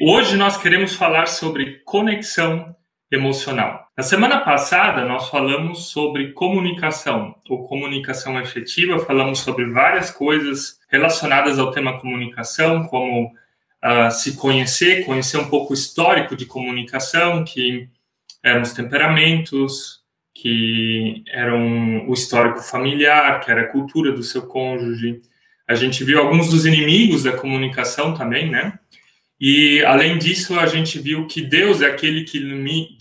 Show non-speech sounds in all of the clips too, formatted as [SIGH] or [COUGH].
Hoje nós queremos falar sobre conexão emocional. Na semana passada nós falamos sobre comunicação ou comunicação efetiva, falamos sobre várias coisas relacionadas ao tema comunicação, como uh, se conhecer, conhecer um pouco o histórico de comunicação, que eram os temperamentos, que eram o histórico familiar, que era a cultura do seu cônjuge. A gente viu alguns dos inimigos da comunicação também, né? E, além disso, a gente viu que Deus é aquele que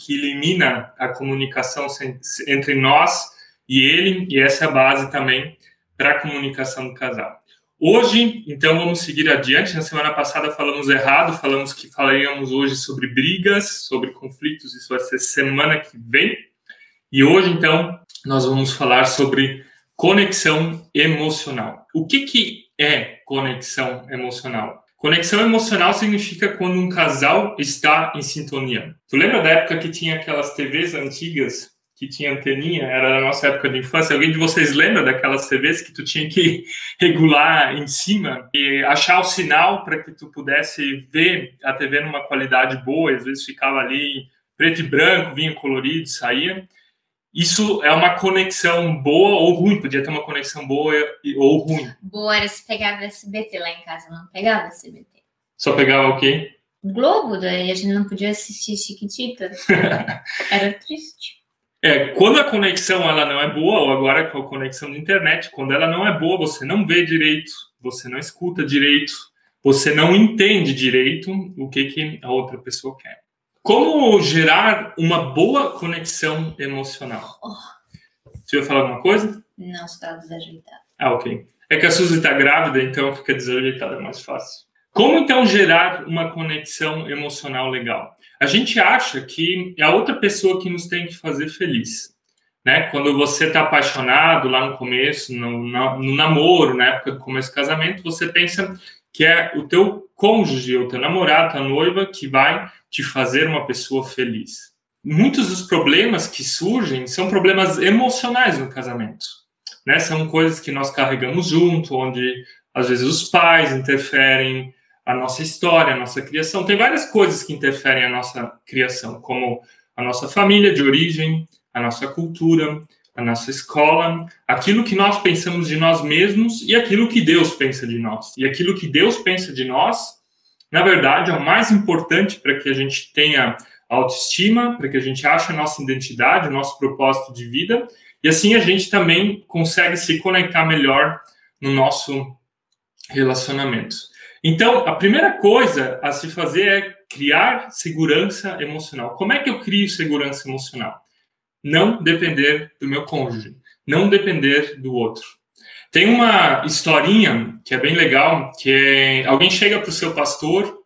elimina a comunicação entre nós e Ele, e essa é a base também para a comunicação do casal. Hoje, então, vamos seguir adiante. Na semana passada falamos errado, falamos que falaríamos hoje sobre brigas, sobre conflitos, isso vai ser semana que vem. E hoje, então, nós vamos falar sobre conexão emocional. O que, que é conexão emocional? Conexão emocional significa quando um casal está em sintonia. Tu lembra da época que tinha aquelas TVs antigas que tinha anteninha? Era da nossa época de infância. Alguém de vocês lembra daquelas TVs que tu tinha que [LAUGHS] regular em cima e achar o sinal para que tu pudesse ver a TV numa qualidade boa? Às vezes ficava ali preto e branco, vinha colorido, saía. Isso é uma conexão boa ou ruim? Podia ter uma conexão boa ou ruim. Boa era se pegava SBT lá em casa, não pegava SBT. Só pegava o quê? Globo, daí a gente não podia assistir Chiquitita. [LAUGHS] era triste. É, quando a conexão ela não é boa, ou agora com a conexão de internet, quando ela não é boa, você não vê direito, você não escuta direito, você não entende direito o que, que a outra pessoa quer. Como gerar uma boa conexão emocional? Oh. Você vai falar alguma coisa? Não, está desajeitada. Ah, ok. É que a Suzy está grávida, então fica desajeitada mais fácil. Como então gerar uma conexão emocional legal? A gente acha que é a outra pessoa que nos tem que fazer feliz. Né? Quando você está apaixonado lá no começo, no, no, no namoro, na época do começo do casamento, você pensa que é o teu cônjuge, o teu namorado, a noiva, que vai te fazer uma pessoa feliz. Muitos dos problemas que surgem são problemas emocionais no casamento. Né? São coisas que nós carregamos junto, onde às vezes os pais interferem a nossa história, a nossa criação. Tem várias coisas que interferem a nossa criação, como a nossa família de origem, a nossa cultura, a nossa escola, aquilo que nós pensamos de nós mesmos e aquilo que Deus pensa de nós. E aquilo que Deus pensa de nós na verdade, é o mais importante para que a gente tenha autoestima, para que a gente ache a nossa identidade, o nosso propósito de vida, e assim a gente também consegue se conectar melhor no nosso relacionamento. Então, a primeira coisa a se fazer é criar segurança emocional. Como é que eu crio segurança emocional? Não depender do meu cônjuge, não depender do outro. Tem uma historinha que é bem legal, que é alguém chega para o seu pastor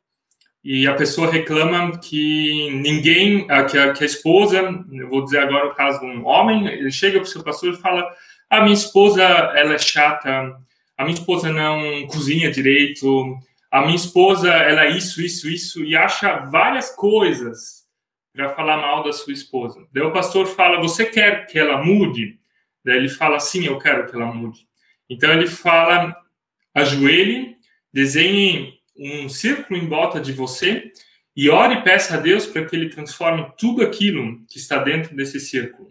e a pessoa reclama que ninguém, que a, que a esposa, eu vou dizer agora o caso de um homem, ele chega para o seu pastor e fala: a minha esposa ela é chata, a minha esposa não cozinha direito, a minha esposa ela é isso, isso, isso e acha várias coisas para falar mal da sua esposa. Daí o pastor fala: você quer que ela mude? Daí ele fala: sim, eu quero que ela mude. Então ele fala: ajoelhe, desenhe um círculo em volta de você e ore e peça a Deus para que ele transforme tudo aquilo que está dentro desse círculo.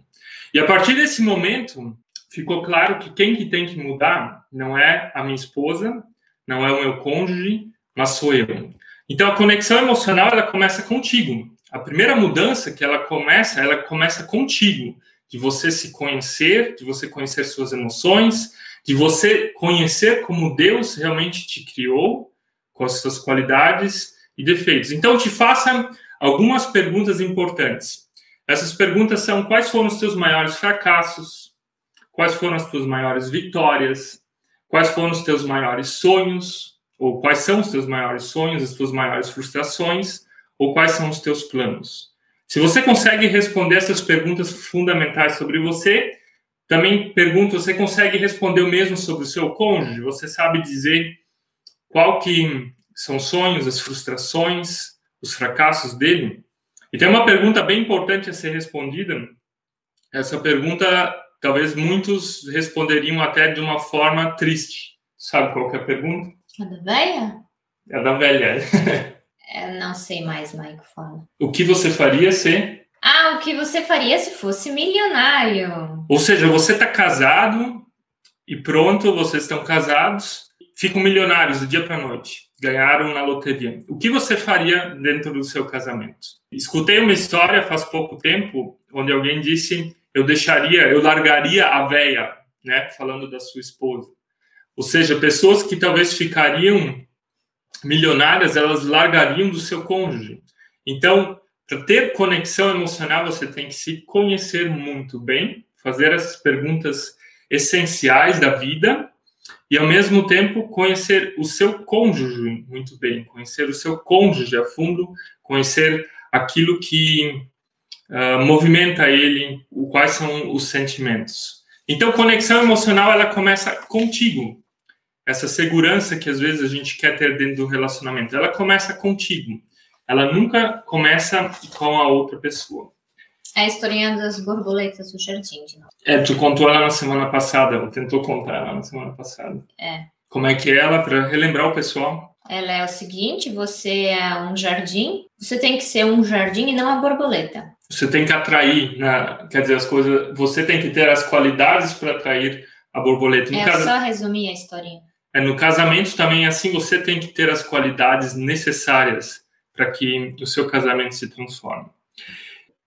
E a partir desse momento, ficou claro que quem que tem que mudar não é a minha esposa, não é o meu cônjuge, mas sou eu. Então a conexão emocional ela começa contigo. A primeira mudança que ela começa, ela começa contigo, de você se conhecer, de você conhecer suas emoções, de você conhecer como Deus realmente te criou, com as suas qualidades e defeitos. Então, te faça algumas perguntas importantes. Essas perguntas são: quais foram os teus maiores fracassos? Quais foram as tuas maiores vitórias? Quais foram os teus maiores sonhos? Ou quais são os teus maiores sonhos, as tuas maiores frustrações? Ou quais são os teus planos? Se você consegue responder essas perguntas fundamentais sobre você, também pergunto, você consegue responder o mesmo sobre o seu cônjuge? Você sabe dizer qual que são os sonhos, as frustrações, os fracassos dele? E tem uma pergunta bem importante a ser respondida. Essa pergunta, talvez muitos responderiam até de uma forma triste. Sabe qual é a pergunta? A da velha? É a da velha. [LAUGHS] Eu não sei mais, Maico, fala. O que você faria se. Ah, o que você faria se fosse milionário? Ou seja, você está casado e pronto, vocês estão casados, ficam milionários do dia para noite, ganharam na loteria. O que você faria dentro do seu casamento? Escutei uma história faz pouco tempo onde alguém disse: eu deixaria, eu largaria a véia, né? Falando da sua esposa. Ou seja, pessoas que talvez ficariam milionárias, elas largariam do seu cônjuge. Então, para ter conexão emocional, você tem que se conhecer muito bem, fazer essas perguntas essenciais da vida e, ao mesmo tempo, conhecer o seu cônjuge muito bem, conhecer o seu cônjuge a fundo, conhecer aquilo que uh, movimenta ele, quais são os sentimentos. Então, conexão emocional, ela começa contigo essa segurança que às vezes a gente quer ter dentro do relacionamento, ela começa contigo. Ela nunca começa com a outra pessoa. É a historinha das borboletas do jardim, de novo. É, tu contou ela na semana passada, ou tentou contar ela na semana passada. É. Como é que é ela, para relembrar o pessoal? Ela é o seguinte: você é um jardim, você tem que ser um jardim e não uma borboleta. Você tem que atrair, né? quer dizer, as coisas. Você tem que ter as qualidades para atrair a borboleta. No é caso, só resumir a historinha. É, no casamento também, assim, você tem que ter as qualidades necessárias para que o seu casamento se transforme.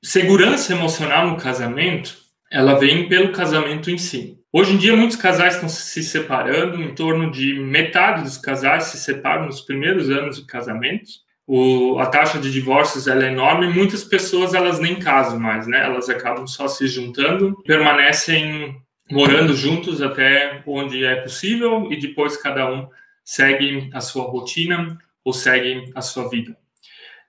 Segurança emocional no casamento, ela vem pelo casamento em si. Hoje em dia, muitos casais estão se separando, em torno de metade dos casais se separam nos primeiros anos de casamento. O, a taxa de divórcios ela é enorme, muitas pessoas elas nem casam mais, né? Elas acabam só se juntando, permanecem morando juntos até onde é possível e depois cada um segue a sua rotina ou segue a sua vida.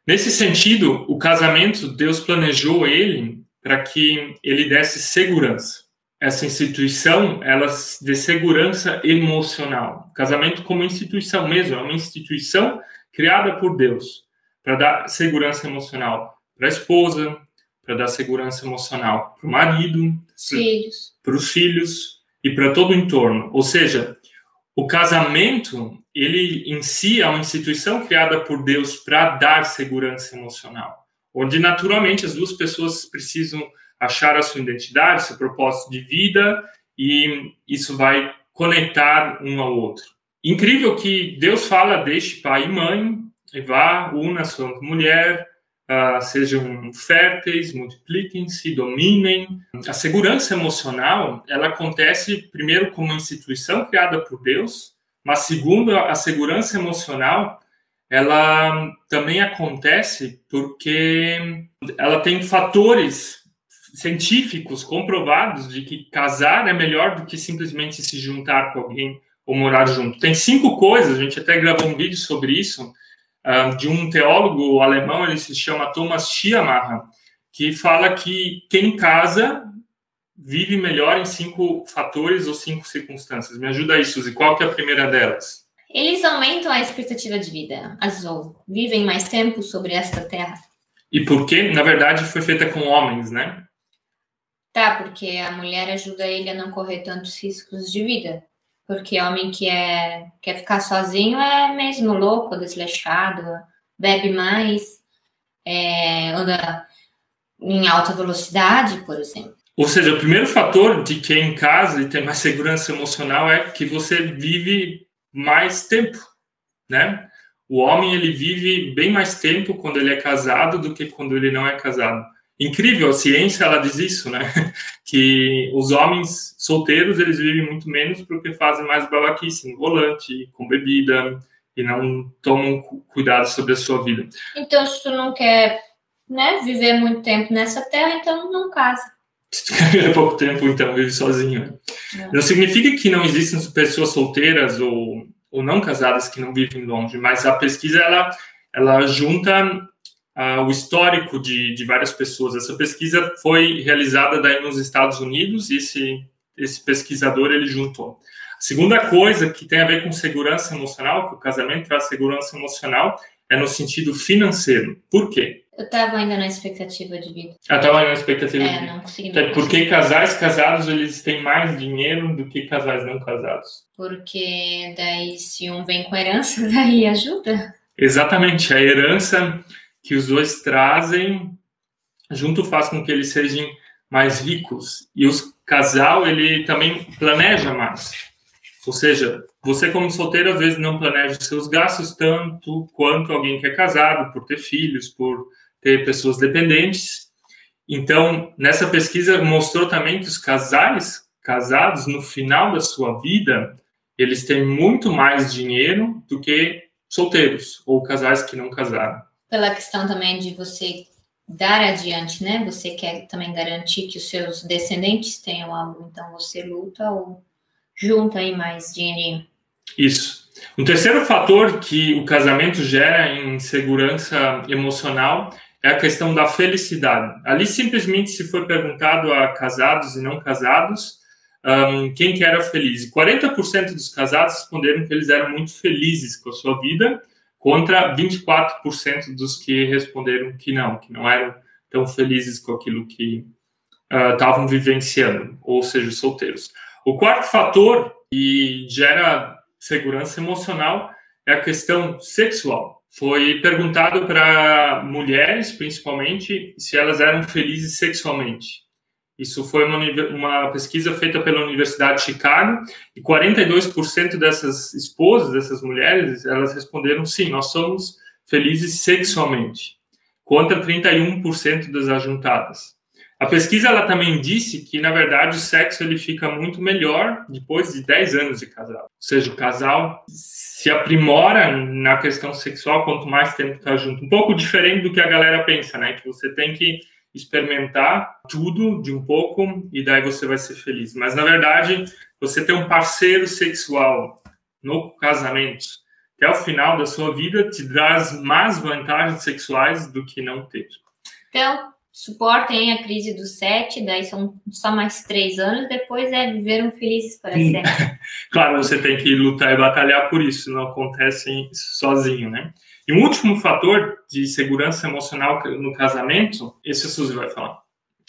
Nesse sentido, o casamento, Deus planejou ele para que ele desse segurança. Essa instituição, ela de segurança emocional. Casamento como instituição mesmo, é uma instituição criada por Deus para dar segurança emocional para a esposa, para dar segurança emocional para o marido, para os filhos e para todo o entorno. Ou seja, o casamento, ele em si é uma instituição criada por Deus para dar segurança emocional, onde naturalmente as duas pessoas precisam achar a sua identidade, seu propósito de vida e isso vai conectar um ao outro. Incrível que Deus fala: deixe pai e mãe, e vá, una sua mulher, uh, sejam férteis, multipliquem-se, dominem. A segurança emocional, ela acontece primeiro como instituição criada por Deus, mas segundo, a segurança emocional, ela também acontece porque ela tem fatores científicos comprovados de que casar é melhor do que simplesmente se juntar com alguém ou morar junto. Tem cinco coisas, a gente até gravou um vídeo sobre isso, de um teólogo alemão, ele se chama Thomas Schiermacher, que fala que quem casa vive melhor em cinco fatores ou cinco circunstâncias. Me ajuda aí, Suzy. Qual que é a primeira delas? Eles aumentam a expectativa de vida, azul. Vivem mais tempo sobre esta terra. E por quê? Na verdade, foi feita com homens, né? Tá, porque a mulher ajuda ele a não correr tantos riscos de vida. Porque homem que é, quer ficar sozinho é mesmo louco, desleixado, bebe mais, é, anda em alta velocidade, por exemplo. Ou seja, o primeiro fator de quem em casa e tem mais segurança emocional é que você vive mais tempo, né? O homem ele vive bem mais tempo quando ele é casado do que quando ele não é casado incrível, a ciência ela diz isso, né? [LAUGHS] Que os homens solteiros eles vivem muito menos porque fazem mais babaquice no volante, com bebida e não tomam cuidado sobre a sua vida. Então, se tu não quer, né, viver muito tempo nessa terra, então não casa. Se tu quer viver pouco tempo, então vive sozinho. Não. não significa que não existem pessoas solteiras ou, ou não casadas que não vivem longe, mas a pesquisa ela ela junta uh, o histórico de, de várias pessoas. Essa pesquisa foi realizada daí nos Estados Unidos e esse, esse pesquisador ele juntou. A segunda coisa que tem a ver com segurança emocional, que o casamento traz segurança emocional, é no sentido financeiro. Por quê? Eu estava ainda na expectativa de vida. Ah, estava ainda na expectativa é, de vida. não consegui. Não Porque casais casados, eles têm mais dinheiro do que casais não casados. Porque daí, se um vem com herança, [LAUGHS] daí ajuda. Exatamente, a herança que os dois trazem junto faz com que eles sejam mais ricos e o casal ele também planeja mais. Ou seja, você como solteiro às vezes não planeja seus gastos tanto quanto alguém que é casado, por ter filhos, por ter pessoas dependentes. Então, nessa pesquisa mostrou também que os casais casados no final da sua vida, eles têm muito mais dinheiro do que solteiros ou casais que não casaram. Pela questão também de você dar adiante, né? Você quer também garantir que os seus descendentes tenham algo, então você luta ou junta aí mais dinheirinho. Isso. Um terceiro fator que o casamento gera em segurança emocional é a questão da felicidade. Ali simplesmente se foi perguntado a casados e não casados um, quem que era feliz. 40% dos casados responderam que eles eram muito felizes com a sua vida, contra 24% dos que responderam que não, que não eram tão felizes com aquilo que estavam uh, vivenciando, ou seja, solteiros. O quarto fator que gera segurança emocional é a questão sexual. Foi perguntado para mulheres, principalmente, se elas eram felizes sexualmente. Isso foi uma, uma, pesquisa feita pela Universidade de Chicago e 42% dessas esposas, dessas mulheres, elas responderam sim, nós somos felizes sexualmente, contra 31% das ajuntadas. A pesquisa ela também disse que, na verdade, o sexo ele fica muito melhor depois de 10 anos de casal. Ou seja, o casal se aprimora na questão sexual quanto mais tempo está junto. Um pouco diferente do que a galera pensa, né? Que você tem que experimentar tudo de um pouco e daí você vai ser feliz. Mas, na verdade, você ter um parceiro sexual no casamento até o final da sua vida te traz mais vantagens sexuais do que não ter. Então, suportem a crise do sete, daí são só mais três anos, depois é viver um felizes para sempre. [LAUGHS] claro, você tem que lutar e batalhar por isso, não acontece sozinho, né? E um último fator de segurança emocional no casamento, esse a Suzy vai falar.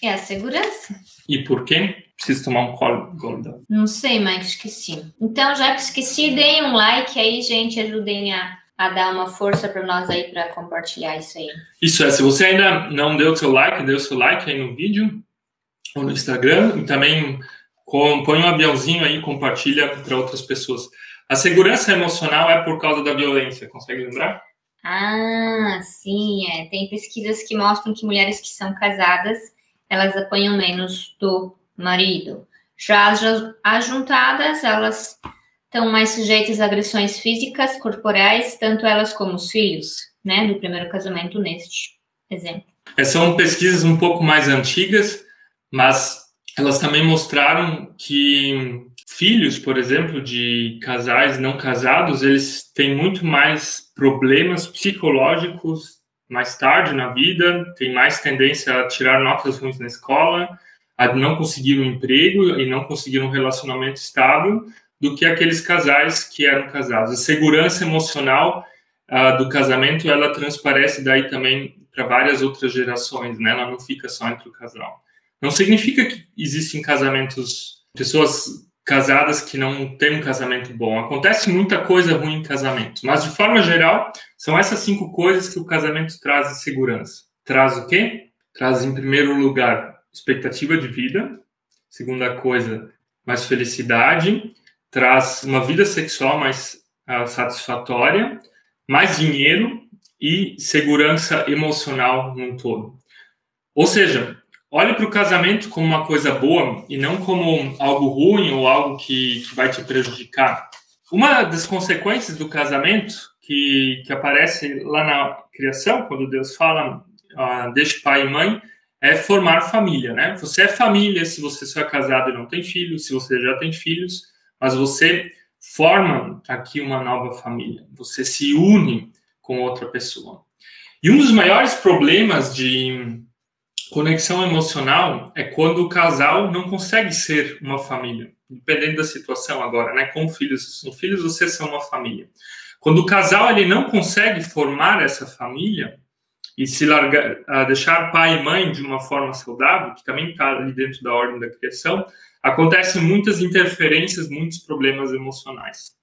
É a segurança. E por quê? Preciso tomar um colo, Golda. Não sei, mas esqueci. Então, já que esqueci, deem um like aí, gente, ajudem a, a dar uma força para nós aí para compartilhar isso aí. Isso é, se você ainda não deu seu like, dê o seu like aí no vídeo ou no Instagram e também põe um aviãozinho aí compartilha para outras pessoas. A segurança emocional é por causa da violência, consegue lembrar? Ah, sim, é. Tem pesquisas que mostram que mulheres que são casadas, elas apanham menos do marido. Já as ajuntadas, elas estão mais sujeitas a agressões físicas, corporais, tanto elas como os filhos, né, do primeiro casamento neste exemplo. É, são pesquisas um pouco mais antigas, mas elas também mostraram que filhos, por exemplo, de casais não casados, eles têm muito mais problemas psicológicos mais tarde na vida, têm mais tendência a tirar notas ruins na escola, a não conseguir um emprego e não conseguir um relacionamento estável, do que aqueles casais que eram casados. A segurança emocional uh, do casamento, ela transparece daí também para várias outras gerações, né? Ela não fica só entre o casal. Não significa que existem casamentos, pessoas casadas que não têm um casamento bom. Acontece muita coisa ruim em casamento, mas de forma geral, são essas cinco coisas que o casamento traz de segurança. Traz o quê? Traz, em primeiro lugar, expectativa de vida. Segunda coisa, mais felicidade. Traz uma vida sexual mais uh, satisfatória, mais dinheiro e segurança emocional num todo. Ou seja, olhe para o casamento como uma coisa boa e não como algo ruim ou algo que, que vai te prejudicar. Uma das consequências do casamento que, que aparece lá na criação, quando Deus fala, uh, deixe pai e mãe, é formar família, né? Você é família se você só é casado e não tem filhos, se você já tem filhos, mas você forma aqui uma nova família. Você se une com outra pessoa. E um dos maiores problemas de Conexão emocional é quando o casal não consegue ser uma família, dependendo da situação agora, né? Com filhos, sem filhos, vocês são uma família. Quando o casal ele não consegue formar essa família e se largar, deixar pai e mãe de uma forma saudável, que também está ali dentro da ordem da criação, acontecem muitas interferências, muitos problemas emocionais.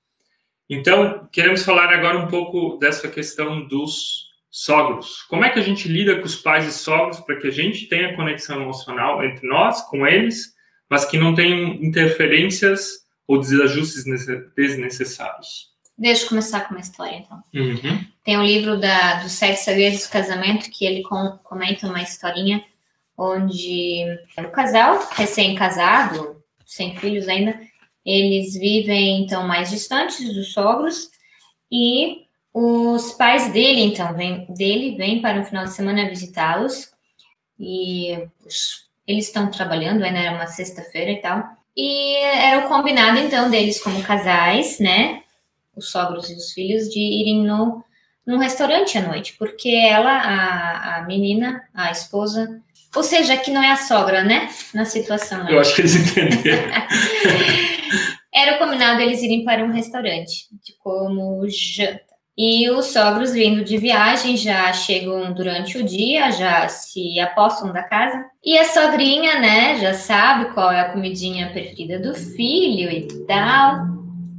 Então, queremos falar agora um pouco dessa questão dos sogros. Como é que a gente lida com os pais e sogros para que a gente tenha conexão emocional entre nós, com eles, mas que não tenham interferências ou desajustes desnecessários? Deixa eu começar com uma história, então. Uhum. Tem um livro da, do Sexo, Segredos do Casamento que ele com, comenta uma historinha onde o casal, recém-casado, sem filhos ainda, eles vivem, então, mais distantes dos sogros e os pais dele, então, vem, dele vêm para um final de semana visitá-los e eles estão trabalhando, ainda era uma sexta-feira e tal. E era o combinado, então, deles como casais, né? Os sogros e os filhos, de irem no, num restaurante à noite, porque ela, a, a menina, a esposa, ou seja, que não é a sogra, né? Na situação. Eu acho que eles entenderam. [LAUGHS] era o combinado eles irem para um restaurante, de como janta. E os sogros vindo de viagem já chegam durante o dia, já se apostam da casa. E a sogrinha, né, já sabe qual é a comidinha preferida do filho e tal.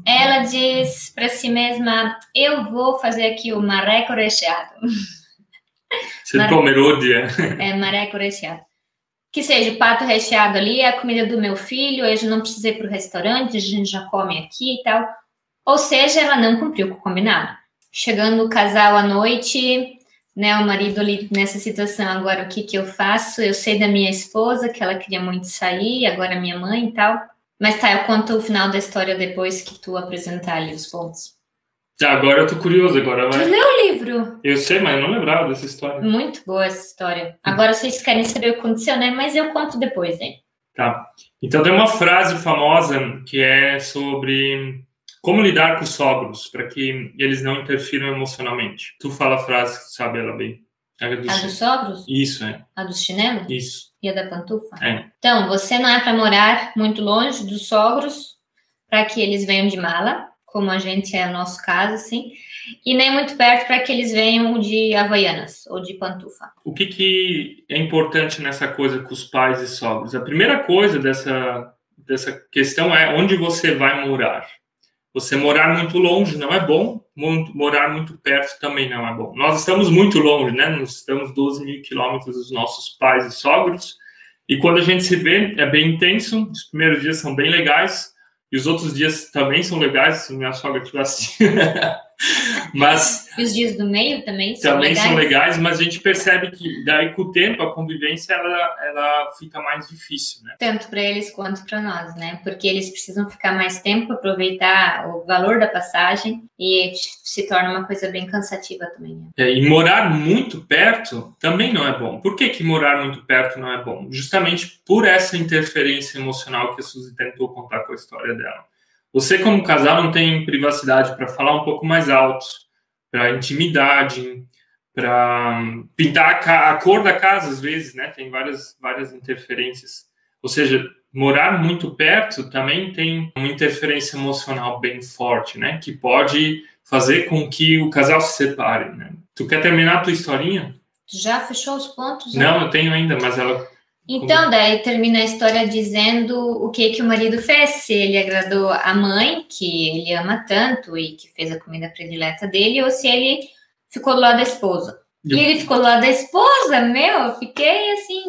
Ela diz para si mesma: Eu vou fazer aqui o marreco recheado. [LAUGHS] Você Mare... pomerode, é? marreco recheado. Que seja pato recheado ali, é a comida do meu filho, eu não precisei para o restaurante, a gente já come aqui e tal. Ou seja, ela não cumpriu com o combinado chegando o casal à noite, né, o marido ali nessa situação, agora o que que eu faço? Eu sei da minha esposa que ela queria muito sair, agora minha mãe e tal. Mas tá, eu conto o final da história depois que tu apresentar ali os pontos. Tá, agora eu tô curioso agora, vai. Tu leu o livro? Eu sei, mas eu não lembrava dessa história. Muito boa essa história. Agora vocês querem saber o que aconteceu, né? Mas eu conto depois, hein? Tá. Então tem uma frase famosa que é sobre como lidar com os sogros para que eles não interfiram emocionalmente? Tu fala a frase que tu sabe ela bem. A, do a dos sogros? Isso, é. A do chinelo? Isso. E a da pantufa? É. Então, você não é para morar muito longe dos sogros para que eles venham de mala, como a gente é o nosso caso, assim, e nem muito perto para que eles venham de havaianas ou de pantufa. O que, que é importante nessa coisa com os pais e sogros? A primeira coisa dessa, dessa questão é onde você vai morar. Você morar muito longe não é bom, muito, morar muito perto também não é bom. Nós estamos muito longe, né? Nós estamos 12 mil quilômetros dos nossos pais e sogros, e quando a gente se vê, é bem intenso. Os primeiros dias são bem legais, e os outros dias também são legais, se minha sogra tivesse. [LAUGHS] [LAUGHS] Mas. E os dias do meio também são também legais? são legais, mas a gente percebe que daí com o tempo a convivência ela, ela fica mais difícil, né? Tanto para eles quanto para nós, né? Porque eles precisam ficar mais tempo, aproveitar o valor da passagem e se torna uma coisa bem cansativa também. Né? É, e morar muito perto também não é bom. Por que, que morar muito perto não é bom? Justamente por essa interferência emocional que a Suzy tentou contar com a história dela. Você, como casal, não tem privacidade para falar um pouco mais alto, para intimidade, para pintar a, cor da casa, às vezes, né? Tem várias, várias interferências. Ou seja, morar muito perto também tem uma interferência emocional bem forte, né? Que pode fazer com que o casal se separe, né? Tu quer terminar a tua historinha? Já fechou os pontos? Não, eu tenho ainda, mas ela então, daí termina a história dizendo o que que o marido fez, se ele agradou a mãe, que ele ama tanto e que fez a comida predileta dele, ou se ele ficou do lado da esposa. E ele ficou do lado da esposa, meu, eu fiquei assim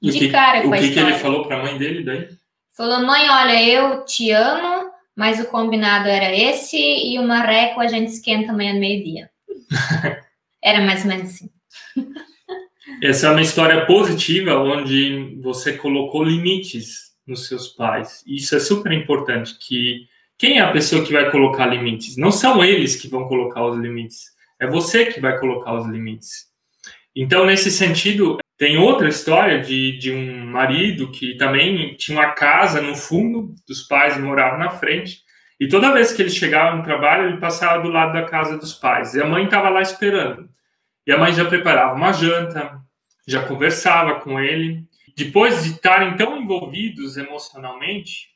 de, de que, cara com a história. O que ele falou para a mãe dele daí? Falou, mãe, olha, eu te amo, mas o combinado era esse e o marreco a gente esquenta amanhã meio-dia. [LAUGHS] era mais ou menos assim. Essa é uma história positiva onde você colocou limites nos seus pais. Isso é super importante que quem é a pessoa que vai colocar limites? Não são eles que vão colocar os limites. É você que vai colocar os limites. Então, nesse sentido, tem outra história de, de um marido que também tinha uma casa no fundo dos pais e morava na frente. E toda vez que ele chegava no trabalho, ele passava do lado da casa dos pais. E a mãe estava lá esperando. E a mãe já preparava uma janta, já conversava com ele. Depois de estarem tão envolvidos emocionalmente,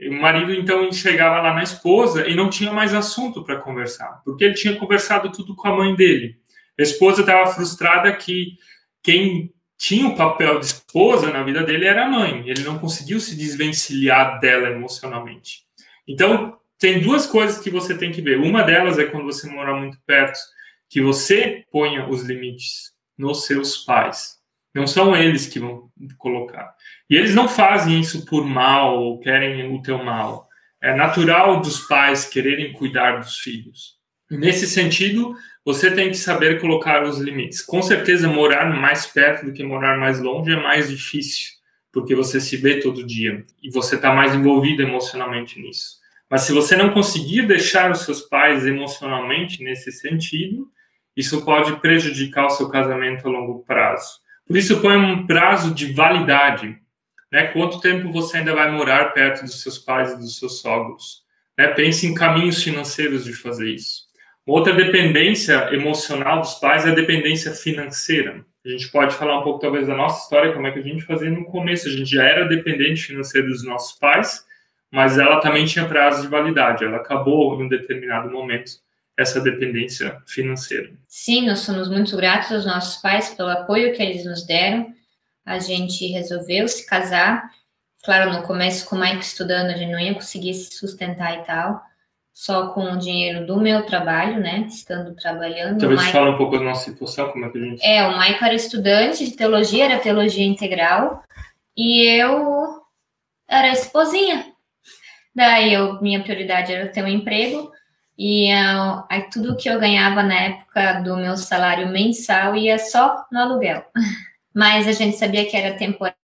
o marido então chegava lá na esposa e não tinha mais assunto para conversar, porque ele tinha conversado tudo com a mãe dele. A esposa estava frustrada que quem tinha o papel de esposa na vida dele era a mãe. Ele não conseguiu se desvencilhar dela emocionalmente. Então, tem duas coisas que você tem que ver. Uma delas é quando você mora muito perto, que você ponha os limites nos seus pais. Não são eles que vão colocar. E eles não fazem isso por mal ou querem o teu mal. É natural dos pais quererem cuidar dos filhos. Nesse sentido, você tem que saber colocar os limites. Com certeza, morar mais perto do que morar mais longe é mais difícil, porque você se vê todo dia e você está mais envolvido emocionalmente nisso. Mas se você não conseguir deixar os seus pais emocionalmente nesse sentido, isso pode prejudicar o seu casamento a longo prazo. Por isso, põe um prazo de validade. Né? Quanto tempo você ainda vai morar perto dos seus pais e dos seus sogros? Né? Pense em caminhos financeiros de fazer isso. Outra dependência emocional dos pais é a dependência financeira. A gente pode falar um pouco, talvez, da nossa história, como é que a gente fazia no começo. A gente já era dependente financeiro dos nossos pais, mas ela também tinha prazo de validade. Ela acabou em um determinado momento essa dependência financeira. Sim, nós somos muito gratos aos nossos pais pelo apoio que eles nos deram. A gente resolveu se casar. Claro, no começo, com o Mike estudando, a gente não ia conseguir se sustentar e tal, só com o dinheiro do meu trabalho, né? Estando trabalhando. Talvez Mike... fala um pouco da nossa situação, como é que a gente. É, o Mike era estudante de teologia, era teologia integral, e eu era esposinha. Daí eu, minha prioridade era ter um emprego e uh, aí tudo que eu ganhava na época do meu salário mensal ia só no aluguel. [LAUGHS] Mas a gente sabia que era temporário,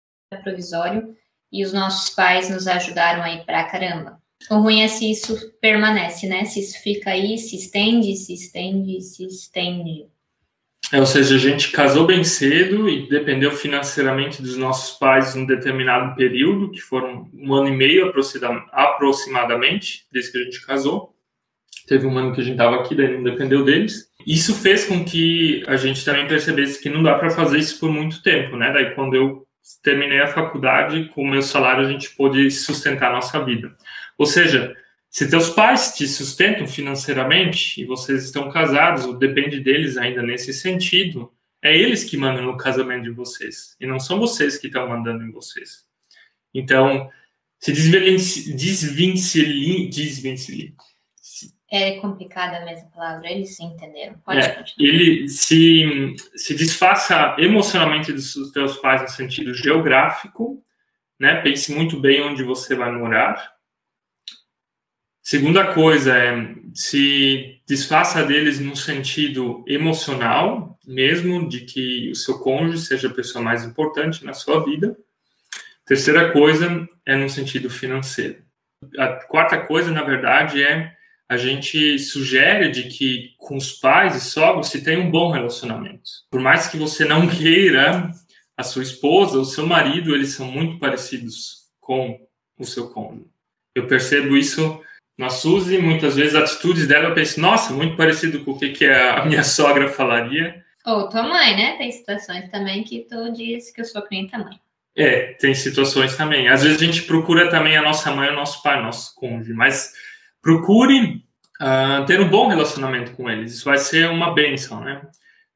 provisório, e os nossos pais nos ajudaram aí pra caramba. O ruim é se isso permanece, né? Se isso fica aí, se estende, se estende, se estende. É, ou seja, a gente casou bem cedo e dependeu financeiramente dos nossos pais um determinado período, que foram um ano e meio aproximadamente, desde que a gente casou. Teve um ano que a gente estava aqui, daí não dependeu deles. Isso fez com que a gente também percebesse que não dá para fazer isso por muito tempo, né? Daí quando eu terminei a faculdade, com o meu salário a gente pôde sustentar a nossa vida. Ou seja, se teus pais te sustentam financeiramente e vocês estão casados, ou depende deles ainda nesse sentido, é eles que mandam no casamento de vocês e não são vocês que estão mandando em vocês. Então, se desvencilhe, desvencilhe, é complicada a mesma palavra, eles se entenderam. Pode é, continuar. Ele se, se desfaça emocionalmente dos seus pais no sentido geográfico, né? Pense muito bem onde você vai morar. Segunda coisa é se desfaça deles no sentido emocional, mesmo de que o seu cônjuge seja a pessoa mais importante na sua vida. Terceira coisa é no sentido financeiro. A quarta coisa, na verdade, é a gente sugere de que com os pais e sogros se tem um bom relacionamento. Por mais que você não queira, a sua esposa, o seu marido, eles são muito parecidos com o seu cônjuge. Eu percebo isso na Suzy, muitas vezes atitudes dela, eu penso, nossa, muito parecido com o que, que a [LAUGHS] minha sogra falaria. Ou tua mãe, né? Tem situações também que tu diz que eu sou cliente mãe. É, tem situações também. Às vezes a gente procura também a nossa mãe, o nosso pai, o nosso cônjuge, mas procure uh, ter um bom relacionamento com eles. Isso vai ser uma bênção, né?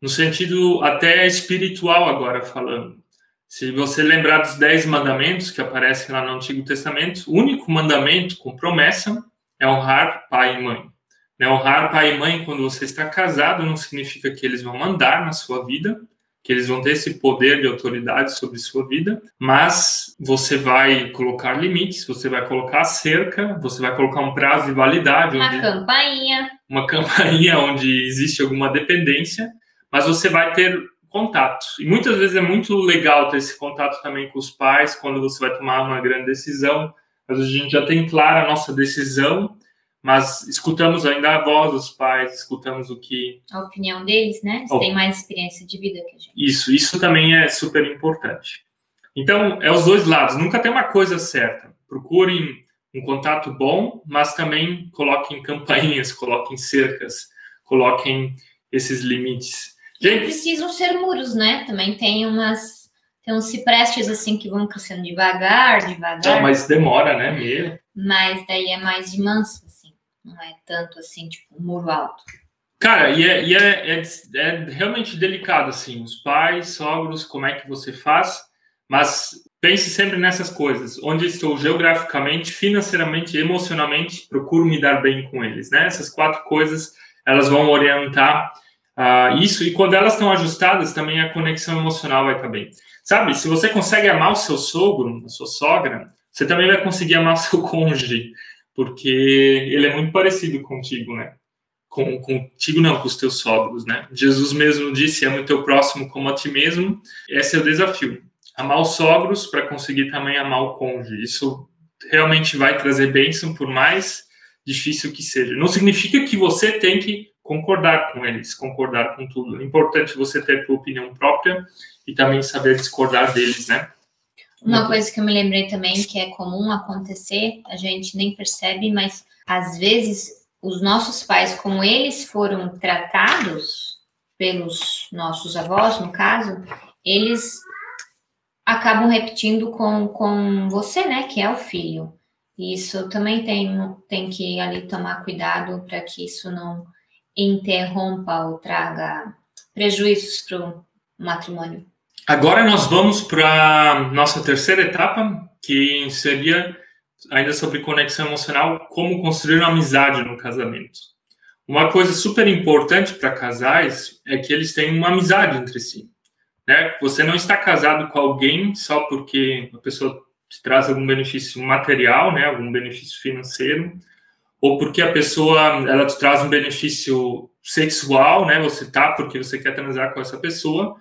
No sentido até espiritual agora falando. Se você lembrar dos dez mandamentos que aparecem lá no Antigo Testamento, o único mandamento com promessa é honrar pai e mãe. Né? Honrar pai e mãe quando você está casado não significa que eles vão mandar na sua vida, que eles vão ter esse poder de autoridade sobre sua vida, mas você vai colocar limites, você vai colocar cerca, você vai colocar um prazo de validade. Uma campainha. Uma campainha [LAUGHS] onde existe alguma dependência, mas você vai ter contato. E muitas vezes é muito legal ter esse contato também com os pais quando você vai tomar uma grande decisão. Às vezes a gente já tem clara a nossa decisão, mas escutamos ainda a voz dos pais, escutamos o que. A opinião deles, né? Eles oh. têm mais experiência de vida que a gente. Isso, isso também é super importante. Então, é os dois lados, nunca tem uma coisa certa. Procurem um contato bom, mas também coloquem campainhas, coloquem cercas, coloquem esses limites. Gente, precisam ser muros, né? Também tem umas tem uns ciprestes assim que vão crescendo devagar, devagar. Não, mas demora, né? Meio. Mas daí é mais de manso não é tanto assim, tipo, um muro alto. Cara, e, é, e é, é, é, realmente delicado, assim, os pais, sogros, como é que você faz, mas pense sempre nessas coisas. Onde estou geograficamente, financeiramente, emocionalmente, procuro me dar bem com eles, né? Essas quatro coisas, elas vão orientar uh, isso. E quando elas estão ajustadas, também a conexão emocional vai estar bem. Sabe, se você consegue amar o seu sogro, a sua sogra, você também vai conseguir amar o [LAUGHS] seu cônjuge, porque ele é muito parecido contigo, né? Com, contigo não, com os teus sogros, né? Jesus mesmo disse, ama o teu próximo como a ti mesmo. Esse é o desafio amar os sogros para conseguir também amar o cônjuge. Isso realmente vai trazer bênção, por mais difícil que seja. Não significa que você tem que concordar com eles, concordar com tudo. É importante você ter sua opinião própria e também saber discordar deles, né? Uma coisa que eu me lembrei também que é comum acontecer, a gente nem percebe, mas às vezes os nossos pais, como eles foram tratados pelos nossos avós, no caso, eles acabam repetindo com, com você, né, que é o filho. Isso também tem, tem que ali tomar cuidado para que isso não interrompa ou traga prejuízos para o matrimônio. Agora nós vamos para nossa terceira etapa, que seria ainda sobre conexão emocional, como construir uma amizade no casamento. Uma coisa super importante para casais é que eles têm uma amizade entre si. Né? Você não está casado com alguém só porque a pessoa te traz algum benefício material, né? algum benefício financeiro, ou porque a pessoa ela te traz um benefício sexual, né? Você tá porque você quer transar com essa pessoa,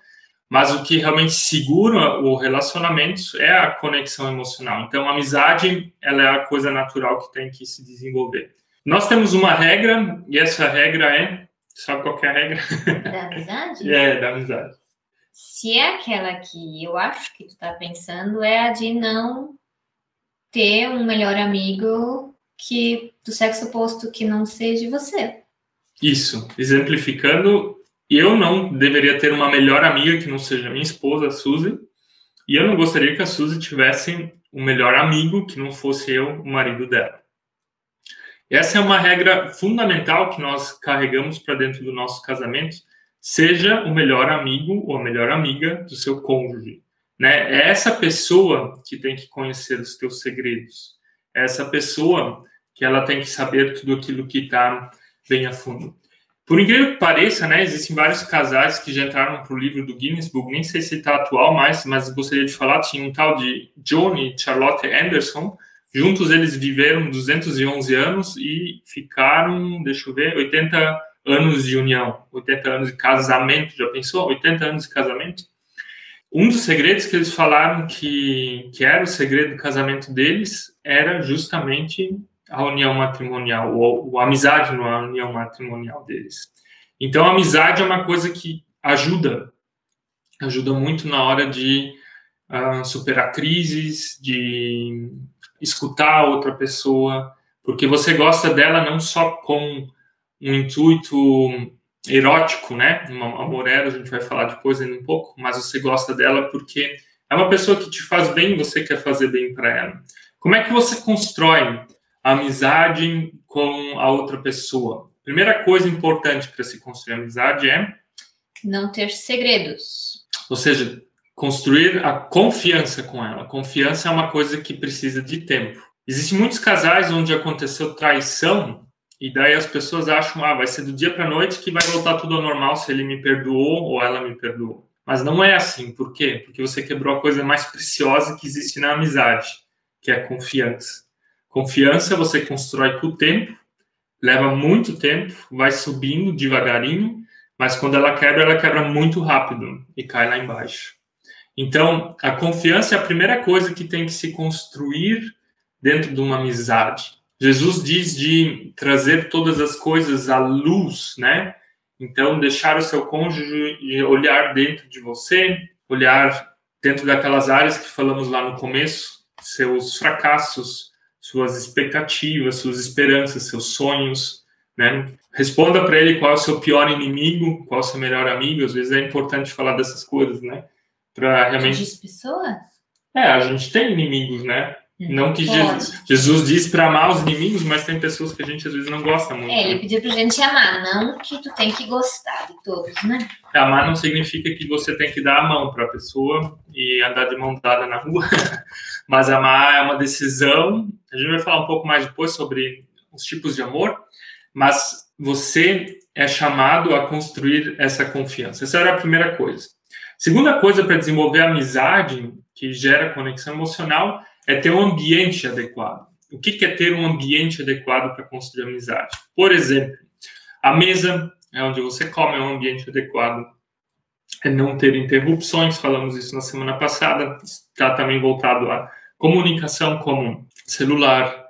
mas o que realmente segura o relacionamento é a conexão emocional. Então, a amizade ela é a coisa natural que tem que se desenvolver. Nós temos uma regra e essa regra é, sabe qual é a regra? Da amizade? [LAUGHS] é, da amizade. Se é aquela que eu acho que tu tá pensando, é a de não ter um melhor amigo que do sexo oposto que não seja você. Isso, exemplificando, eu não deveria ter uma melhor amiga que não seja minha esposa, a Suzy, e eu não gostaria que a Suzy tivesse um melhor amigo que não fosse eu, o marido dela. Essa é uma regra fundamental que nós carregamos para dentro do nosso casamento, seja o melhor amigo ou a melhor amiga do seu cônjuge. Né? É essa pessoa que tem que conhecer os teus segredos. É essa pessoa que ela tem que saber tudo aquilo que está bem a fundo. Por incrível que pareça, né, existem vários casais que já entraram para o livro do Guinness Book, nem sei se está atual mais, mas gostaria de falar, tinha um tal de John e Charlotte Anderson, juntos eles viveram 211 anos e ficaram, deixa eu ver, 80 anos de união, 80 anos de casamento, já pensou? 80 anos de casamento? Um dos segredos que eles falaram que, que era o segredo do casamento deles era justamente a união matrimonial, ou, a amizade na união matrimonial deles. Então, a amizade é uma coisa que ajuda, ajuda muito na hora de uh, superar crises, de escutar a outra pessoa, porque você gosta dela não só com um intuito erótico, né? Uma amorela, a gente vai falar depois ainda um pouco, mas você gosta dela porque é uma pessoa que te faz bem você quer fazer bem para ela. Como é que você constrói a amizade com a outra pessoa? Primeira coisa importante para se construir amizade é não ter segredos. Ou seja, construir a confiança com ela. Confiança é uma coisa que precisa de tempo. Existem muitos casais onde aconteceu traição e daí as pessoas acham, ah, vai ser do dia para noite que vai voltar tudo ao normal se ele me perdoou ou ela me perdoou. Mas não é assim. Por quê? Porque você quebrou a coisa mais preciosa que existe na amizade, que é a confiança. Confiança você constrói com o tempo, leva muito tempo, vai subindo devagarinho, mas quando ela quebra, ela quebra muito rápido e cai lá embaixo. Então, a confiança é a primeira coisa que tem que se construir dentro de uma amizade. Jesus diz de trazer todas as coisas à luz, né? Então, deixar o seu cônjuge olhar dentro de você, olhar dentro daquelas áreas que falamos lá no começo, seus fracassos, suas expectativas, suas esperanças, seus sonhos, né? Responda para ele qual é o seu pior inimigo, qual é o seu melhor amigo. Às vezes é importante falar dessas coisas, né? Para realmente. Diz pessoas? É, a gente tem inimigos, né? Não que Jesus, Jesus diz para amar os inimigos, mas tem pessoas que a gente às vezes não gosta muito. É, ele pediu pra gente amar, não que tu tem que gostar de todos, né? Amar não significa que você tem que dar a mão para a pessoa e andar de mão dada na rua, [LAUGHS] mas amar é uma decisão. A gente vai falar um pouco mais depois sobre os tipos de amor, mas você é chamado a construir essa confiança. Essa era a primeira coisa. Segunda coisa para desenvolver amizade que gera conexão emocional é ter um ambiente adequado. O que é ter um ambiente adequado para construir amizade? Por exemplo, a mesa é onde você come, é um ambiente adequado. É não ter interrupções, falamos isso na semana passada, está também voltado à comunicação como celular,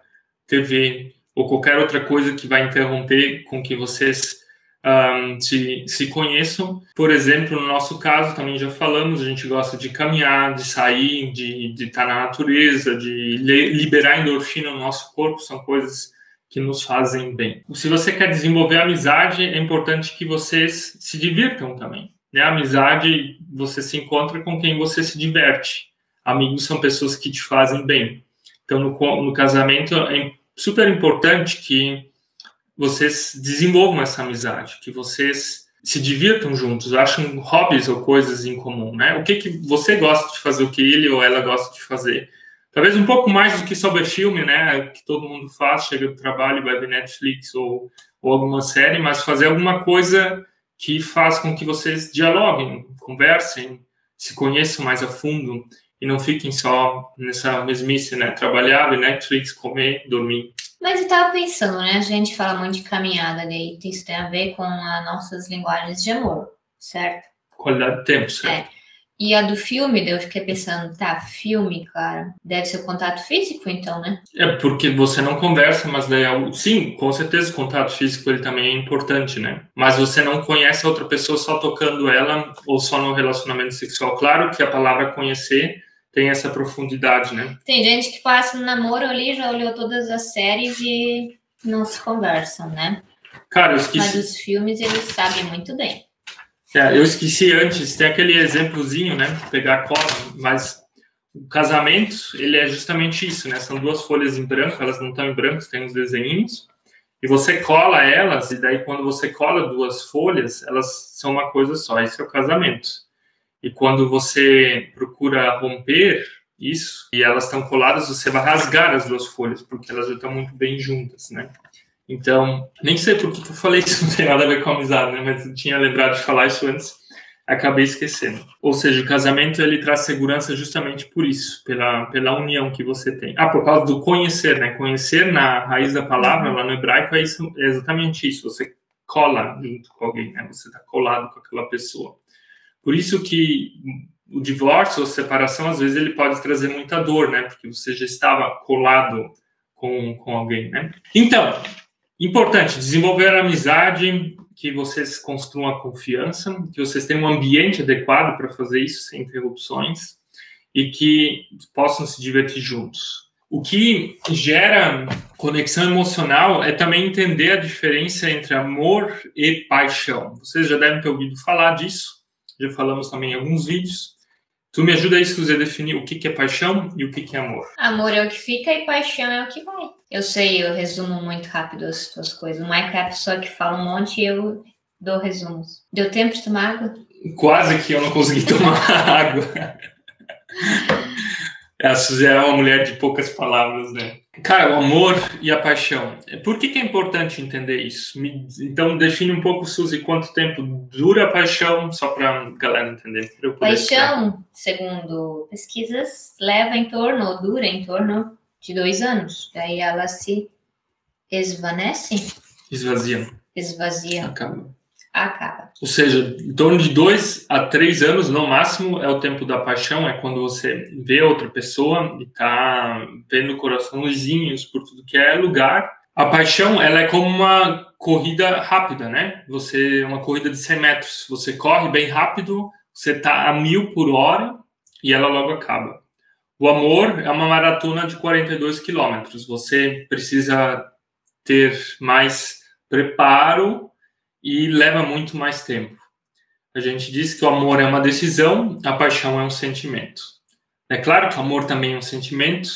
TV ou qualquer outra coisa que vai interromper com que vocês um, se, se conheçam. Por exemplo, no nosso caso, também já falamos, a gente gosta de caminhar, de sair, de, de estar na natureza, de liberar endorfina no nosso corpo, são coisas que nos fazem bem. Se você quer desenvolver amizade, é importante que vocês se divirtam também. Né? A amizade, você se encontra com quem você se diverte. Amigos são pessoas que te fazem bem. Então, no, no casamento, é super importante que vocês desenvolvam essa amizade, que vocês se divirtam juntos, acham hobbies ou coisas em comum, né? O que que você gosta de fazer, o que ele ou ela gosta de fazer. Talvez um pouco mais do que só ver filme, né? Que todo mundo faz, chega do trabalho vai ver Netflix ou, ou alguma série, mas fazer alguma coisa que faz com que vocês dialoguem, conversem, se conheçam mais a fundo e não fiquem só nessa mesmice, né? Trabalhar, ver Netflix, comer, dormir. Mas eu tava pensando, né? A gente fala muito de caminhada, daí isso tem a ver com as nossas linguagens de amor, certo? Qualidade de tempo, certo? É. E a do filme, daí eu fiquei pensando, tá, filme, cara, deve ser o contato físico, então, né? É porque você não conversa, mas daí, é sim, com certeza o contato físico ele também é importante, né? Mas você não conhece a outra pessoa só tocando ela ou só no relacionamento sexual. Claro que a palavra conhecer tem essa profundidade, né? Tem gente que passa no namoro ali, já olhou todas as séries e não se conversam, né? Cara, eu esqueci. Mas os filmes eles sabem muito bem. É, eu esqueci antes, tem aquele exemplozinho, né? Pegar a cola, mas o casamento, ele é justamente isso, né? São duas folhas em branco, elas não estão em branco, tem uns desenhos, e você cola elas, e daí quando você cola duas folhas, elas são uma coisa só, esse é o casamento. E quando você procura romper isso e elas estão coladas, você vai rasgar as duas folhas, porque elas já estão muito bem juntas, né? Então, nem sei por que eu falei isso, [LAUGHS] não tem nada a ver com amizade, né? Mas eu tinha lembrado de falar isso antes, acabei esquecendo. Ou seja, o casamento ele traz segurança justamente por isso, pela, pela união que você tem. Ah, por causa do conhecer, né? Conhecer na raiz da palavra, lá no hebraico, é, isso, é exatamente isso. Você cola junto com alguém, né? Você está colado com aquela pessoa. Por isso que o divórcio ou separação, às vezes, ele pode trazer muita dor, né? Porque você já estava colado com, com alguém, né? Então, importante, desenvolver amizade, que vocês construam a confiança, que vocês tenham um ambiente adequado para fazer isso sem interrupções e que possam se divertir juntos. O que gera conexão emocional é também entender a diferença entre amor e paixão. Vocês já devem ter ouvido falar disso já falamos também em alguns vídeos. Tu me ajuda aí, Suzy, a definir o que, é paixão e o que é amor. Amor é o que fica e paixão é o que vai. Eu sei, eu resumo muito rápido as tuas coisas. O Mike é a pessoa que fala um monte e eu dou resumos. Deu tempo de tomar água? Quase que eu não consegui [LAUGHS] tomar água. A Suzy é uma mulher de poucas palavras, né? Cara, o amor e a paixão. Por que, que é importante entender isso? Me, então, define um pouco, Suzy, quanto tempo dura a paixão, só para a galera entender. Paixão, segundo pesquisas, leva em torno, ou dura em torno de dois anos. Daí ela se esvanece. Esvazia. Esvazia. Acaba acaba. Ou seja, em torno de dois a três anos, no máximo, é o tempo da paixão, é quando você vê outra pessoa e tá vendo coraçãozinhos por tudo que é lugar. A paixão, ela é como uma corrida rápida, né? Você, uma corrida de 100 metros. Você corre bem rápido, você tá a mil por hora e ela logo acaba. O amor é uma maratona de 42 quilômetros. Você precisa ter mais preparo e leva muito mais tempo. A gente diz que o amor é uma decisão, a paixão é um sentimento. É claro que o amor também é um sentimento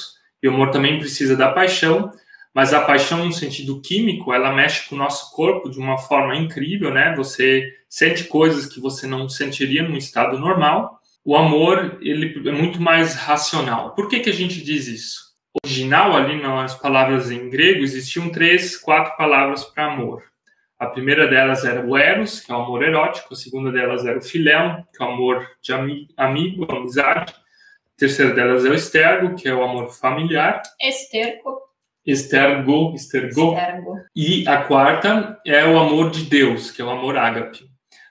E o amor também precisa da paixão, mas a paixão no sentido químico, ela mexe com o nosso corpo de uma forma incrível, né? Você sente coisas que você não sentiria num estado normal. O amor, ele é muito mais racional. Por que que a gente diz isso? Original ali nas palavras em grego existiam três, quatro palavras para amor. A primeira delas era o eros, que é o amor erótico. A segunda delas era o filéu, que é o amor de ami amigo, amizade. A terceira delas é o estergo, que é o amor familiar. Esterco. Estergo, estergo. Estergo. E a quarta é o amor de Deus, que é o amor ágape.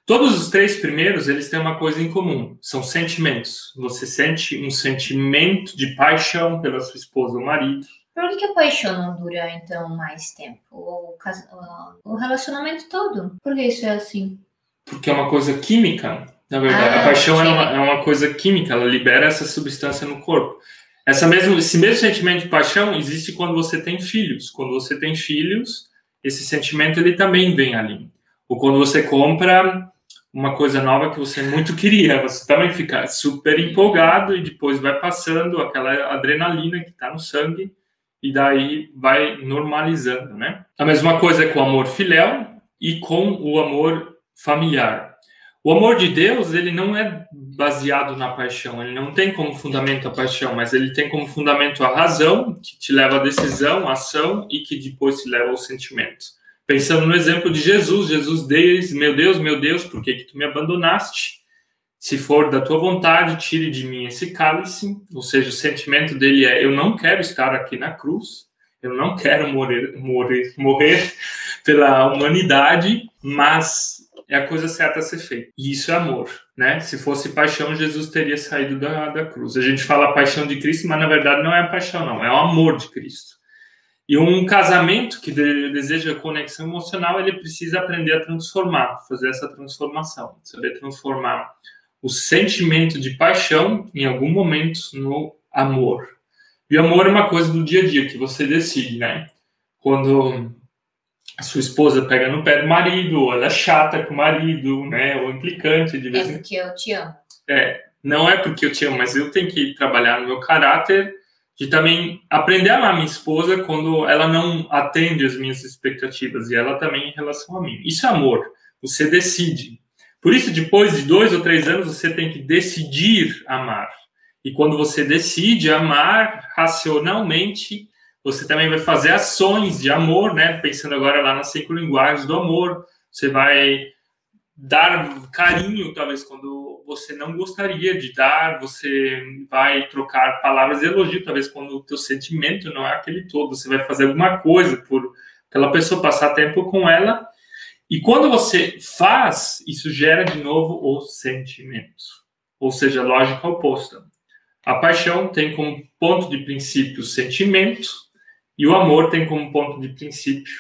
Todos os três primeiros, eles têm uma coisa em comum, são sentimentos. Você sente um sentimento de paixão pela sua esposa ou marido, por que a paixão não dura, então, mais tempo? O, o relacionamento todo? Por que isso é assim? Porque é uma coisa química. Na verdade, ah, a paixão é uma, é uma, coisa química, ela libera essa substância no corpo. Essa mesmo, esse mesmo sentimento de paixão existe quando você tem filhos. Quando você tem filhos, esse sentimento ele também vem ali. Ou quando você compra uma coisa nova que você muito queria, você também fica super empolgado e depois vai passando aquela adrenalina que está no sangue e daí vai normalizando, né? A mesma coisa é com o amor filial e com o amor familiar. O amor de Deus, ele não é baseado na paixão, ele não tem como fundamento a paixão, mas ele tem como fundamento a razão, que te leva à decisão, à ação e que depois te leva ao sentimento. Pensando no exemplo de Jesus, Jesus diz: Meu Deus, meu Deus, por que, que tu me abandonaste? Se for da tua vontade, tire de mim esse cálice. Ou seja, o sentimento dele é: eu não quero estar aqui na cruz, eu não quero morrer, morrer, morrer [LAUGHS] pela humanidade, mas é a coisa certa a ser feita. E isso é amor, né? Se fosse paixão, Jesus teria saído da, da cruz. A gente fala paixão de Cristo, mas na verdade não é a paixão, não, é o amor de Cristo. E um casamento que deseja conexão emocional, ele precisa aprender a transformar, fazer essa transformação, saber transformar o sentimento de paixão em algum momento no amor. E o amor é uma coisa do dia a dia que você decide, né? Quando a sua esposa pega no pé do marido, ou ela é chata com o marido, né? Ou implicante de vez em É porque eu te amo. É, não é porque eu te amo, mas eu tenho que trabalhar no meu caráter de também aprender a amar minha esposa quando ela não atende as minhas expectativas e ela também em relação a mim. Isso é amor. Você decide. Por isso, depois de dois ou três anos, você tem que decidir amar. E quando você decide amar racionalmente, você também vai fazer ações de amor, né? Pensando agora lá nas cinco linguagens do amor, você vai dar carinho, talvez quando você não gostaria de dar, você vai trocar palavras de elogio, talvez quando o teu sentimento não é aquele todo, você vai fazer alguma coisa por aquela pessoa, passar tempo com ela e quando você faz, isso gera de novo o sentimento, ou seja, lógica oposta. A paixão tem como ponto de princípio o sentimento e o amor tem como ponto de princípio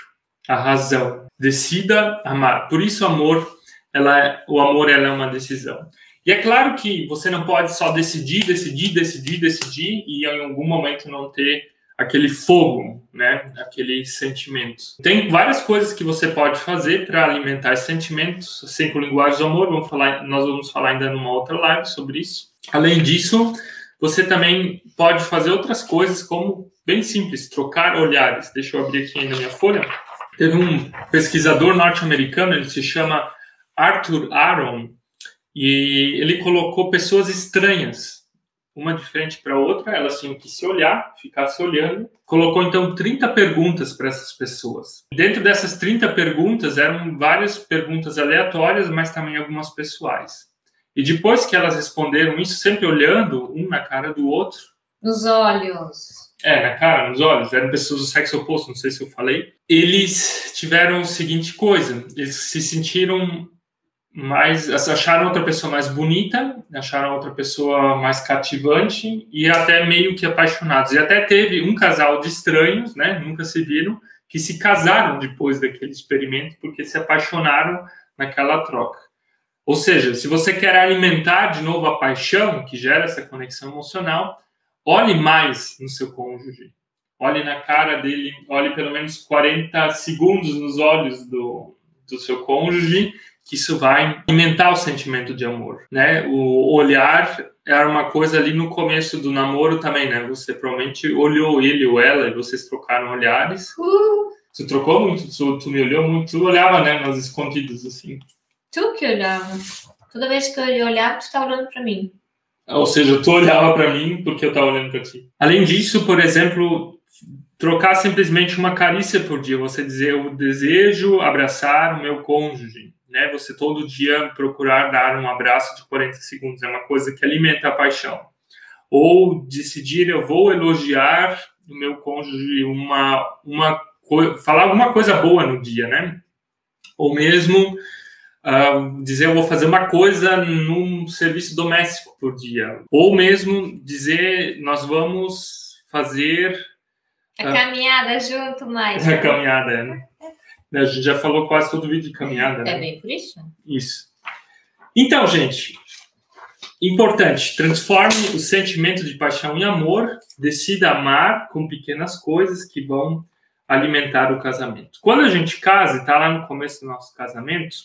a razão. Decida amar. Por isso, amor, ela é, o amor ela é uma decisão. E é claro que você não pode só decidir, decidir, decidir, decidir e em algum momento não ter aquele fogo, né? Aquele sentimento. Tem várias coisas que você pode fazer para alimentar esses sentimentos, cinco linguagens do amor. Vamos falar, nós vamos falar ainda numa outra live sobre isso. Além disso, você também pode fazer outras coisas, como bem simples, trocar olhares. Deixa eu abrir aqui ainda minha folha. Teve um pesquisador norte-americano, ele se chama Arthur Aaron, e ele colocou pessoas estranhas uma de frente para a outra, elas tinham que se olhar, ficar se olhando. Colocou então 30 perguntas para essas pessoas. Dentro dessas 30 perguntas eram várias perguntas aleatórias, mas também algumas pessoais. E depois que elas responderam isso, sempre olhando um na cara do outro. Nos olhos. É, na cara, nos olhos. Eram pessoas do sexo oposto, não sei se eu falei. Eles tiveram a seguinte coisa: eles se sentiram mais acharam outra pessoa mais bonita, acharam outra pessoa mais cativante e até meio que apaixonados. E até teve um casal de estranhos, né, nunca se viram, que se casaram depois daquele experimento porque se apaixonaram naquela troca. Ou seja, se você quer alimentar de novo a paixão que gera essa conexão emocional, olhe mais no seu cônjuge. Olhe na cara dele, olhe pelo menos 40 segundos nos olhos do, do seu cônjuge que isso vai alimentar o sentimento de amor, né? O olhar era uma coisa ali no começo do namoro também, né? Você provavelmente olhou ele ou ela e vocês trocaram olhares. Uh, Você trocou muito, tu, tu me olhou muito, tu olhava, né, nas escondidas, assim. tu que olhava. Toda vez que eu olhava, tu tá olhando pra mim. Ou seja, tu olhava para mim porque eu estava olhando para ti. Além disso, por exemplo, trocar simplesmente uma carícia por dia, você dizer eu desejo abraçar o meu cônjuge, né? Você todo dia procurar dar um abraço de 40 segundos, é uma coisa que alimenta a paixão. Ou decidir eu vou elogiar o meu cônjuge uma uma falar alguma coisa boa no dia, né? Ou mesmo ah, dizer eu vou fazer uma coisa num serviço doméstico por dia. Ou mesmo dizer nós vamos fazer A Ah. caminhada junto mais. [LAUGHS] a caminhada. Né? A gente já falou quase todo vídeo de caminhada, É né? bem por isso. Isso. Então, gente, importante, transforme o sentimento de paixão em amor, decida amar com pequenas coisas que vão alimentar o casamento. Quando a gente casa, e está lá no começo do nosso casamento,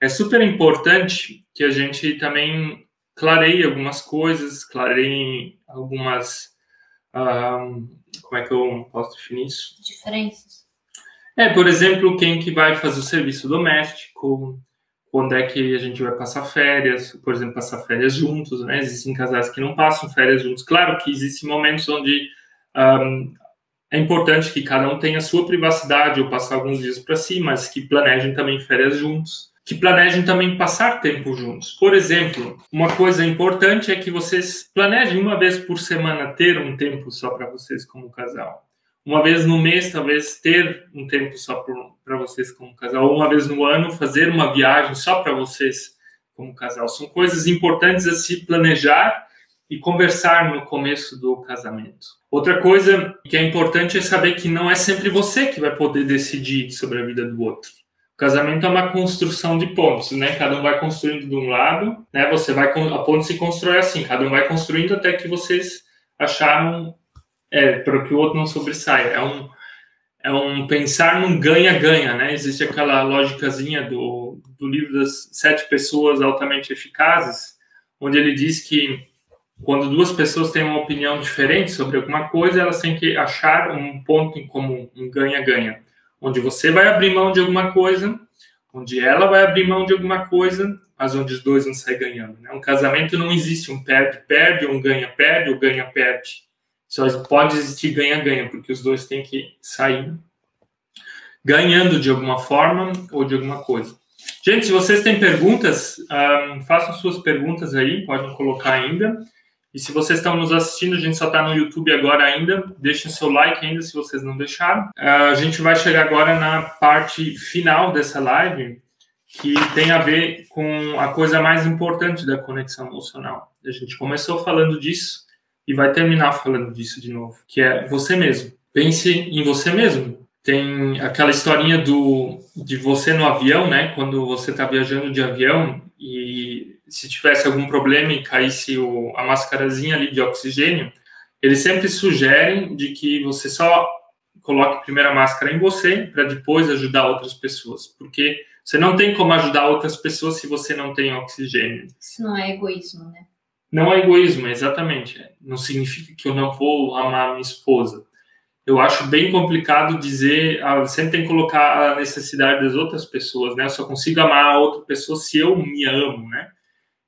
é super importante que a gente também clareie algumas coisas, clareie algumas. ah, como é que eu posso definir isso? Diferenças. É, por exemplo, quem que vai fazer o serviço doméstico, quando é que a gente vai passar férias, por exemplo, passar férias juntos, né? Existem casais que não passam férias juntos. Claro que existem momentos onde ahm, é importante que cada um tenha a sua privacidade ou passar alguns dias para si, mas que planejem também férias juntos, que planejem também passar tempo juntos. Por exemplo, uma coisa importante é que vocês planejem uma vez por semana ter um tempo só para vocês como casal uma vez no mês, talvez ter um tempo só para vocês como casal, ou uma vez no ano fazer uma viagem só para vocês como casal. São coisas importantes a se planejar e conversar no começo do casamento. Outra coisa que é importante é saber que não é sempre você que vai poder decidir sobre a vida do outro. O casamento é uma construção de pontos, né? Cada um vai construindo de um lado, né? Você vai a ponte se constrói assim, cada um vai construindo até que vocês acharam é, para que o outro não sobressaia. É um, é um pensar num ganha-ganha, né? Existe aquela lógicazinha do, do livro das sete pessoas altamente eficazes, onde ele diz que quando duas pessoas têm uma opinião diferente sobre alguma coisa, elas têm que achar um ponto em comum, um ganha-ganha, onde você vai abrir mão de alguma coisa, onde ela vai abrir mão de alguma coisa, mas onde os dois vão sair ganhando. Né? Um casamento não existe um perde-perde, um ganha-perde ou ganha-perde. Só pode existir ganha-ganha, porque os dois têm que sair ganhando de alguma forma ou de alguma coisa. Gente, se vocês têm perguntas, um, façam suas perguntas aí, podem colocar ainda. E se vocês estão nos assistindo, a gente só está no YouTube agora ainda, deixem seu like ainda se vocês não deixaram. Uh, a gente vai chegar agora na parte final dessa live, que tem a ver com a coisa mais importante da conexão emocional. A gente começou falando disso, e vai terminar falando disso de novo, que é você mesmo. Pense em você mesmo. Tem aquela historinha do de você no avião, né? Quando você está viajando de avião e se tivesse algum problema e caísse o, a mascarazinha ali de oxigênio, eles sempre sugerem de que você só coloque primeiro a máscara em você para depois ajudar outras pessoas, porque você não tem como ajudar outras pessoas se você não tem oxigênio. Isso não é egoísmo, né? Não é egoísmo, exatamente. Não significa que eu não vou amar minha esposa. Eu acho bem complicado dizer, ah, sempre tem que colocar a necessidade das outras pessoas, né? Eu só consigo amar a outra pessoa se eu me amo, né?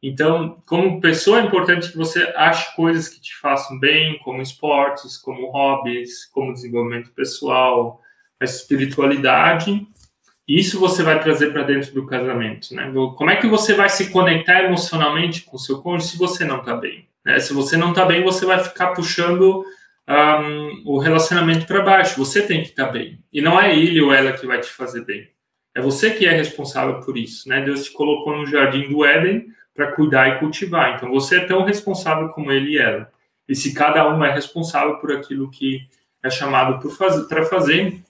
Então, como pessoa, é importante que você ache coisas que te façam bem, como esportes, como hobbies, como desenvolvimento pessoal, a espiritualidade. Isso você vai trazer para dentro do casamento, né? Como é que você vai se conectar emocionalmente com o seu cônjuge se você não está bem? Né? Se você não está bem, você vai ficar puxando um, o relacionamento para baixo. Você tem que estar tá bem. E não é ele ou ela que vai te fazer bem. É você que é responsável por isso, né? Deus te colocou no jardim do Éden para cuidar e cultivar. Então você é tão responsável como ele e ela. E se cada um é responsável por aquilo que é chamado para fazer,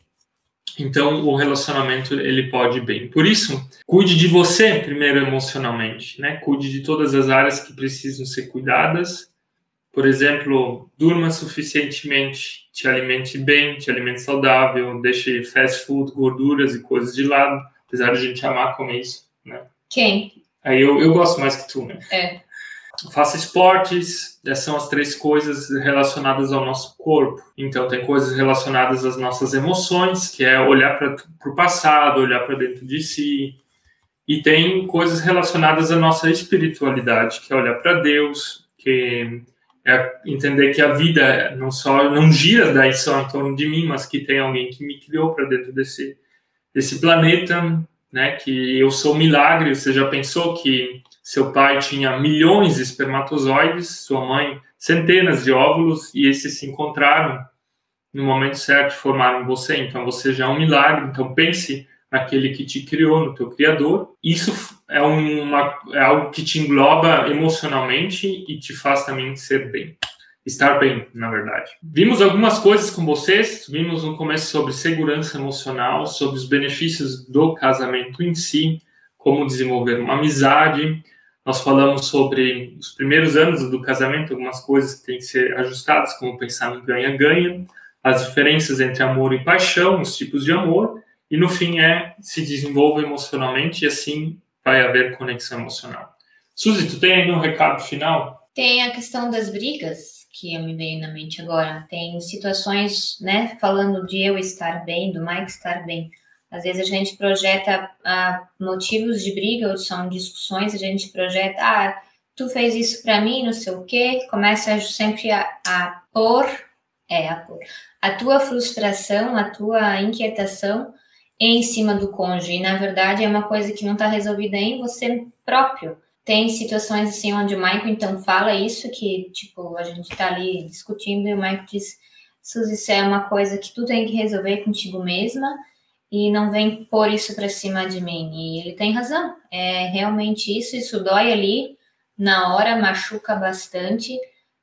então o relacionamento ele pode ir bem. Por isso, cuide de você primeiro emocionalmente, né? Cuide de todas as áreas que precisam ser cuidadas. Por exemplo, durma suficientemente, te alimente bem, te alimente saudável, deixe fast food, gorduras e coisas de lado, apesar de a gente amar comer isso, né? Quem? Aí eu, eu gosto mais que tu, né? É. faça esportes, essas são as três coisas relacionadas ao nosso corpo. Então, tem coisas relacionadas às nossas emoções, que é olhar para o passado, olhar para dentro de si. E tem coisas relacionadas à nossa espiritualidade, que é olhar para Deus, que é entender que a vida não só não gira daí só em torno de mim, mas que tem alguém que me criou para dentro desse desse planeta, né? Que eu sou um milagre. Você já pensou que seu pai tinha milhões de espermatozoides, sua mãe centenas de óvulos e esses se encontraram no momento certo e formaram você. Então você já é um milagre. Então pense naquele que te criou, no teu criador. Isso é, uma, é algo que te engloba emocionalmente e te faz também ser bem. Estar bem, na verdade. Vimos algumas coisas com vocês, vimos no começo sobre segurança emocional, sobre os benefícios do casamento em si, como desenvolver uma amizade. Nós falamos sobre os primeiros anos do casamento, algumas coisas que têm que ser ajustadas, como pensar no ganha-ganha, as diferenças entre amor e paixão, os tipos de amor, e no fim é se desenvolva emocionalmente e assim vai haver conexão emocional. Suzy, tu tem aí um recado final? Tem a questão das brigas, que me veio na mente agora. Tem situações, né, falando de eu estar bem, do Mike estar bem. Às vezes a gente projeta ah, motivos de briga, ou são discussões, a gente projeta, ah, tu fez isso para mim, não sei o quê, começa sempre a, a pôr, é, a pôr, a tua frustração, a tua inquietação em cima do cônjuge. E, na verdade, é uma coisa que não está resolvida em você próprio. Tem situações assim onde o Michael então fala isso, que tipo, a gente está ali discutindo e o Michael diz, Suzy, isso é uma coisa que tu tem que resolver contigo mesma e não vem pôr isso para cima de mim. E ele tem razão. É realmente isso, isso dói ali na hora, machuca bastante,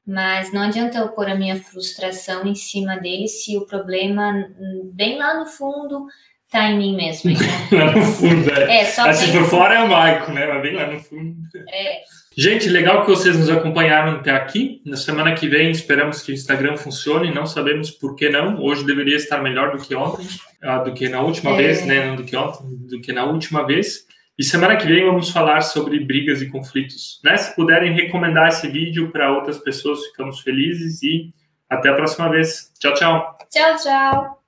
mas não adianta eu pôr a minha frustração em cima dele se o problema bem lá no fundo tá em mim mesmo. [LAUGHS] Então. lá no fundo, é. é só assim por fora é o Maico, né? Mas bem lá no fundo. É. Gente, legal que vocês nos acompanharam até aqui. Na semana que vem esperamos que o Instagram funcione. Não sabemos por que não. Hoje deveria estar melhor do que ontem, uh, do que na última é. vez, né? Não do que ontem, do que na última vez. E semana que vem vamos falar sobre brigas e conflitos. Né? Se puderem recomendar esse vídeo para outras pessoas, ficamos felizes e até a próxima vez. Tchau, tchau. Tchau, tchau.